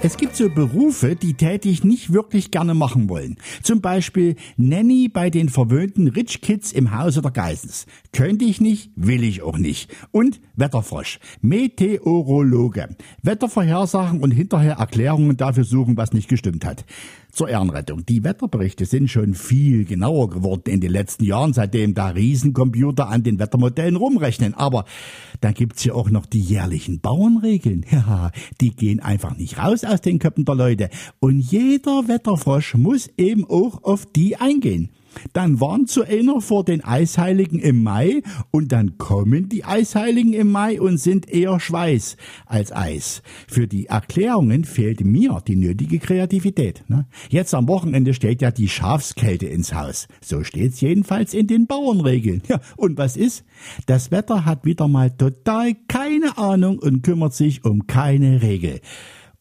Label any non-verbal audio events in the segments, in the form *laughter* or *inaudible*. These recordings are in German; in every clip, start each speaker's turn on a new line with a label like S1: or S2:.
S1: Es gibt so Berufe, die täte ich nicht wirklich gerne machen wollen. Zum Beispiel Nanny bei den verwöhnten Rich Kids im Hause der Geissens. Könnte ich nicht, will ich auch nicht. Und Wetterfrosch, Meteorologe. Wettervorhersagen und hinterher Erklärungen dafür suchen, was nicht gestimmt hat. Zur Ehrenrettung. Die Wetterberichte sind schon viel genauer geworden in den letzten Jahren, seitdem da Riesencomputer an den Wettermodellen rumrechnen. Aber dann gibt's ja auch noch die jährlichen Bauernregeln. *laughs* Ja, die gehen einfach nicht raus aus den Köpfen der Leute. Und jeder Wetterfrosch muss eben auch auf die eingehen. Dann warnt so einer vor den Eisheiligen im Mai und dann kommen die Eisheiligen im Mai und sind eher Schweiß als Eis. Für die Erklärungen fehlt mir die nötige Kreativität. Ne? Jetzt am Wochenende steht ja die Schafskälte ins Haus. So steht's jedenfalls in den Bauernregeln. Ja, und was ist? Das Wetter hat wieder mal total keine Ahnung und kümmert sich um keine Regel.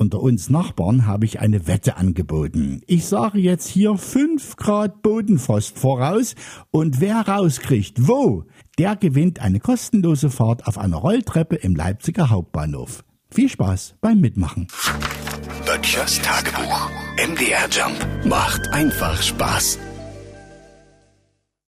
S1: Unter uns Nachbarn habe ich eine Wette angeboten. Ich sage jetzt hier fünf Grad Bodenfrost voraus und wer rauskriegt, wo, der gewinnt eine kostenlose Fahrt auf einer Rolltreppe im Leipziger Hauptbahnhof. Viel Spaß beim Mitmachen.
S2: Böttchers Tagebuch. MDR Jump macht einfach Spaß.